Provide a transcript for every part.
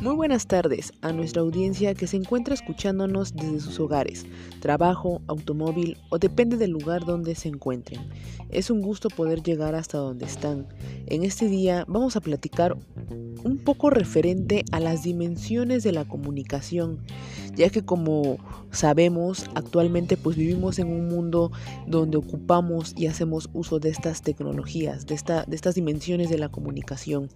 Muy buenas tardes a nuestra audiencia que se encuentra escuchándonos desde sus hogares, trabajo, automóvil o depende del lugar donde se encuentren. Es un gusto poder llegar hasta donde están. En este día vamos a platicar un poco referente a las dimensiones de la comunicación, ya que como sabemos actualmente pues vivimos en un mundo donde ocupamos y hacemos uso de estas tecnologías, de, esta, de estas dimensiones de la comunicación.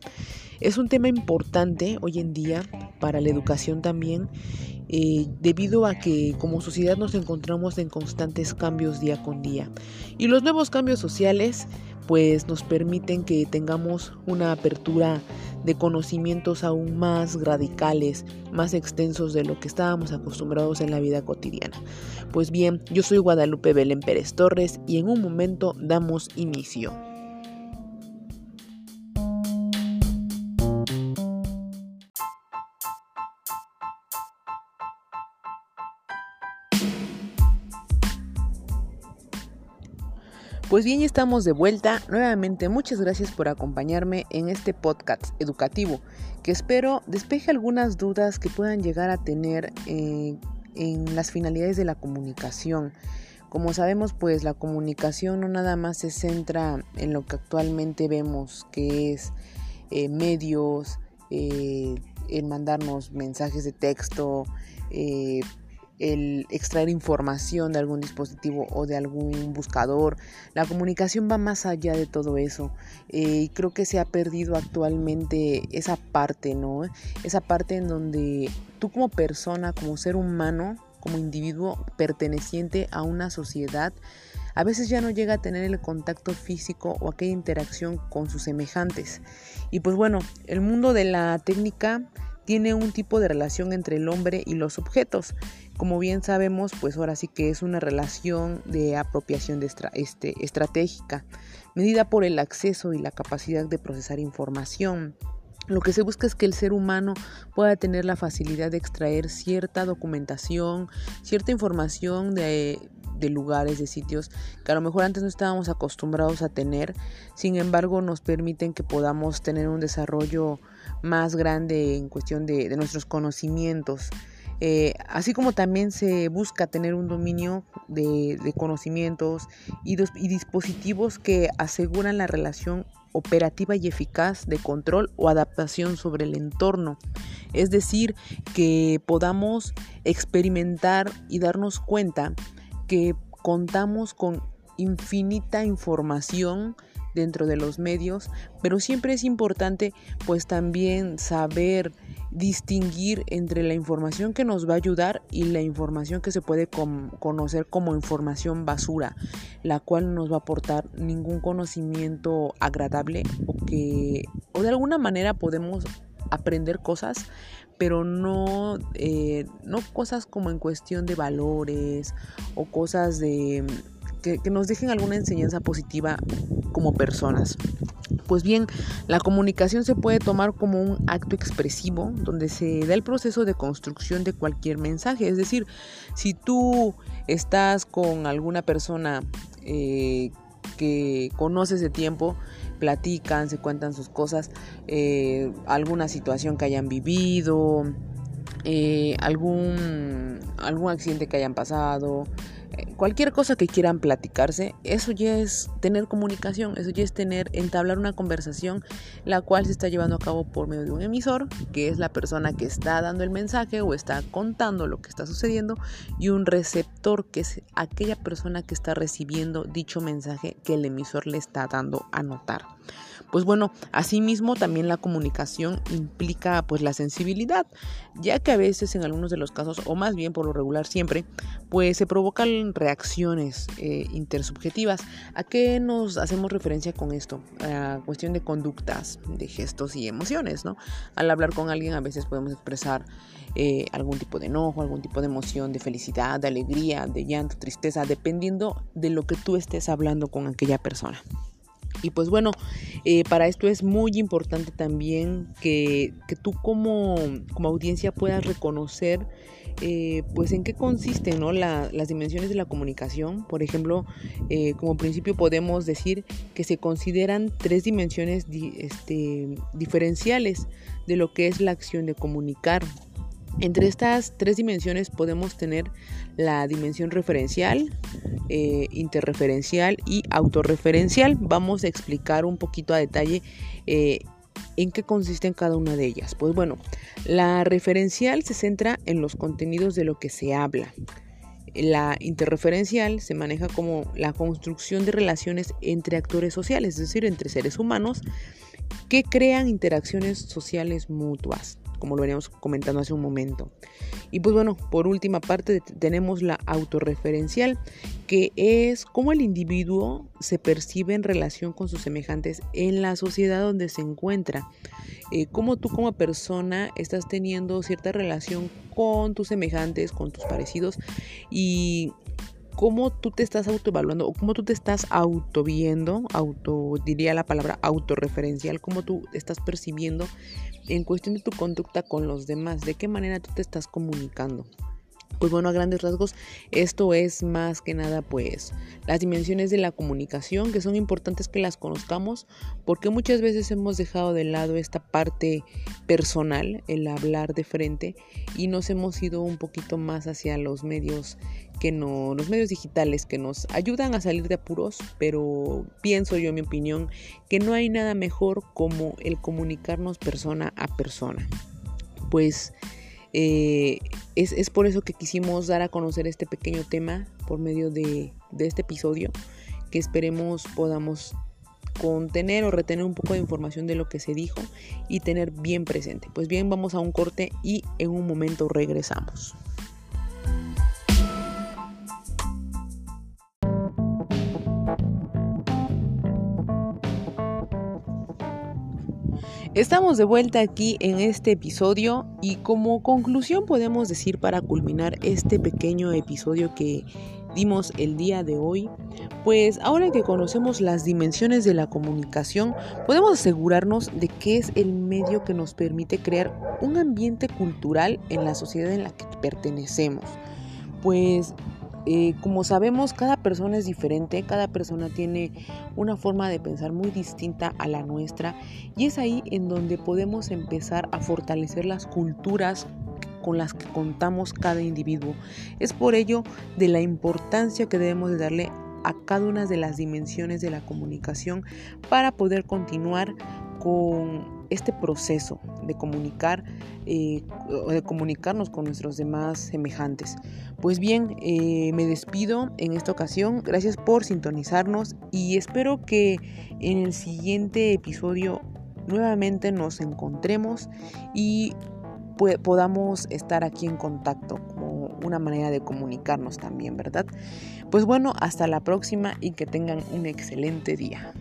Es un tema importante hoy en día para la educación también, eh, debido a que como sociedad nos encontramos en constantes cambios día con día. Y los nuevos cambios sociales pues nos permiten que tengamos una apertura de conocimientos aún más radicales, más extensos de lo que estábamos acostumbrados en la vida cotidiana. Pues bien, yo soy Guadalupe Belén Pérez Torres y en un momento damos inicio. Pues bien, ya estamos de vuelta. Nuevamente, muchas gracias por acompañarme en este podcast educativo, que espero despeje algunas dudas que puedan llegar a tener eh, en las finalidades de la comunicación. Como sabemos, pues la comunicación no nada más se centra en lo que actualmente vemos, que es eh, medios, eh, en mandarnos mensajes de texto, el extraer información de algún dispositivo o de algún buscador. La comunicación va más allá de todo eso. Eh, y creo que se ha perdido actualmente esa parte, ¿no? Esa parte en donde tú como persona, como ser humano, como individuo perteneciente a una sociedad, a veces ya no llega a tener el contacto físico o aquella interacción con sus semejantes. Y pues bueno, el mundo de la técnica tiene un tipo de relación entre el hombre y los objetos. Como bien sabemos, pues ahora sí que es una relación de apropiación de este, estratégica, medida por el acceso y la capacidad de procesar información. Lo que se busca es que el ser humano pueda tener la facilidad de extraer cierta documentación, cierta información de, de lugares, de sitios que a lo mejor antes no estábamos acostumbrados a tener, sin embargo nos permiten que podamos tener un desarrollo más grande en cuestión de, nuestros conocimientos. Eh, así como también se busca tener un dominio de, conocimientos y, y, dispositivos que aseguran la relación operativa y eficaz de control o adaptación sobre el entorno. Es decir, que podamos experimentar y darnos cuenta que contamos con infinita información dentro de los medios, pero siempre es importante pues también saber distinguir entre la información que nos va a ayudar y la información que se puede conocer como información basura, la cual no nos va a aportar ningún conocimiento agradable o que o de alguna manera podemos aprender cosas, pero no, eh, no cosas como en cuestión de valores o cosas de que, nos dejen alguna enseñanza positiva como personas. Pues bien, la comunicación se puede tomar como un acto expresivo donde se da el proceso de construcción de cualquier mensaje. Es decir, si tú estás con alguna persona eh, que conoces de tiempo, platican, se cuentan sus cosas, eh, alguna situación que hayan vivido, eh, algún, algún accidente que hayan pasado, cualquier cosa que quieran platicarse, eso ya es tener comunicación, eso ya es tener, entablar una conversación, la cual se está llevando a cabo por medio de un emisor, que es la persona que está dando el mensaje o está contando lo que está sucediendo, y un receptor, que es aquella persona que está recibiendo dicho mensaje que el emisor le está dando a notar. Pues bueno, asimismo también la comunicación implica pues la sensibilidad, ya que a veces en algunos de los casos, o más bien por lo regular siempre, pues se reacciones eh, intersubjetivas. ¿A qué nos hacemos referencia con esto? A cuestión de conductas, de gestos y emociones, ¿no? Al hablar con alguien a veces podemos expresar eh, algún tipo de enojo, algún tipo de emoción, de felicidad, de alegría, de llanto, tristeza, dependiendo de lo que tú estés hablando con aquella persona. Y pues bueno, eh, para esto es muy importante también que, tú como, como, audiencia puedas reconocer eh, pues en qué consisten ¿no? las dimensiones de la comunicación. Por ejemplo, eh, como principio podemos decir que se consideran tres dimensiones este, diferenciales de lo que es la acción de comunicar. Entre estas tres dimensiones podemos tener la dimensión referencial, eh, interreferencial y autorreferencial. Vamos a explicar un poquito a detalle eh, en qué consisten cada una de ellas. Pues bueno, la referencial se centra en los contenidos de lo que se habla. La interreferencial se maneja como la construcción de relaciones entre actores sociales, es decir, entre seres humanos que crean interacciones sociales mutuas como lo veníamos comentando hace un momento. Y pues bueno, por última parte tenemos la autorreferencial, que es cómo el individuo se percibe en relación con sus semejantes en la sociedad donde se encuentra. Eh, cómo tú como persona estás teniendo cierta relación con tus semejantes, con tus parecidos y cómo tú te estás autoevaluando o cómo tú te estás autoviendo, auto diría la palabra autorreferencial, cómo tú estás percibiendo en cuestión de tu conducta con los demás, de qué manera tú te estás comunicando. Pues bueno, a grandes rasgos, esto es más que nada pues las dimensiones de la comunicación que son importantes que las conozcamos porque muchas veces hemos dejado de lado esta parte personal, el hablar de frente y nos hemos ido un poquito más hacia los medios que no, los medios digitales que nos ayudan a salir de apuros, pero pienso yo en mi opinión que no hay nada mejor como el comunicarnos persona a persona. Pues eh, es, por eso que quisimos dar a conocer este pequeño tema por medio de, de este episodio, que esperemos podamos contener o retener un poco de información de lo que se dijo y tener bien presente. Pues bien, vamos a un corte y en un momento regresamos. Estamos de vuelta aquí en este episodio y como conclusión podemos decir para culminar este pequeño episodio que dimos el día de hoy, pues ahora que conocemos las dimensiones de la comunicación, podemos asegurarnos de que es el medio que nos permite crear un ambiente cultural en la sociedad en la que pertenecemos. Pues eh, como sabemos, cada persona es diferente, cada persona tiene una forma de pensar muy distinta a la nuestra y es ahí en donde podemos empezar a fortalecer las culturas con las que contamos cada individuo. Es por ello de la importancia que debemos de darle a cada una de las dimensiones de la comunicación para poder continuar con este proceso de comunicar eh, de comunicarnos con nuestros demás semejantes. Pues bien, eh, me despido en esta ocasión. Gracias por sintonizarnos y espero que en el siguiente episodio nuevamente nos encontremos y podamos estar aquí en contacto como una manera de comunicarnos también, ¿verdad? Pues bueno, hasta la próxima y que tengan un excelente día.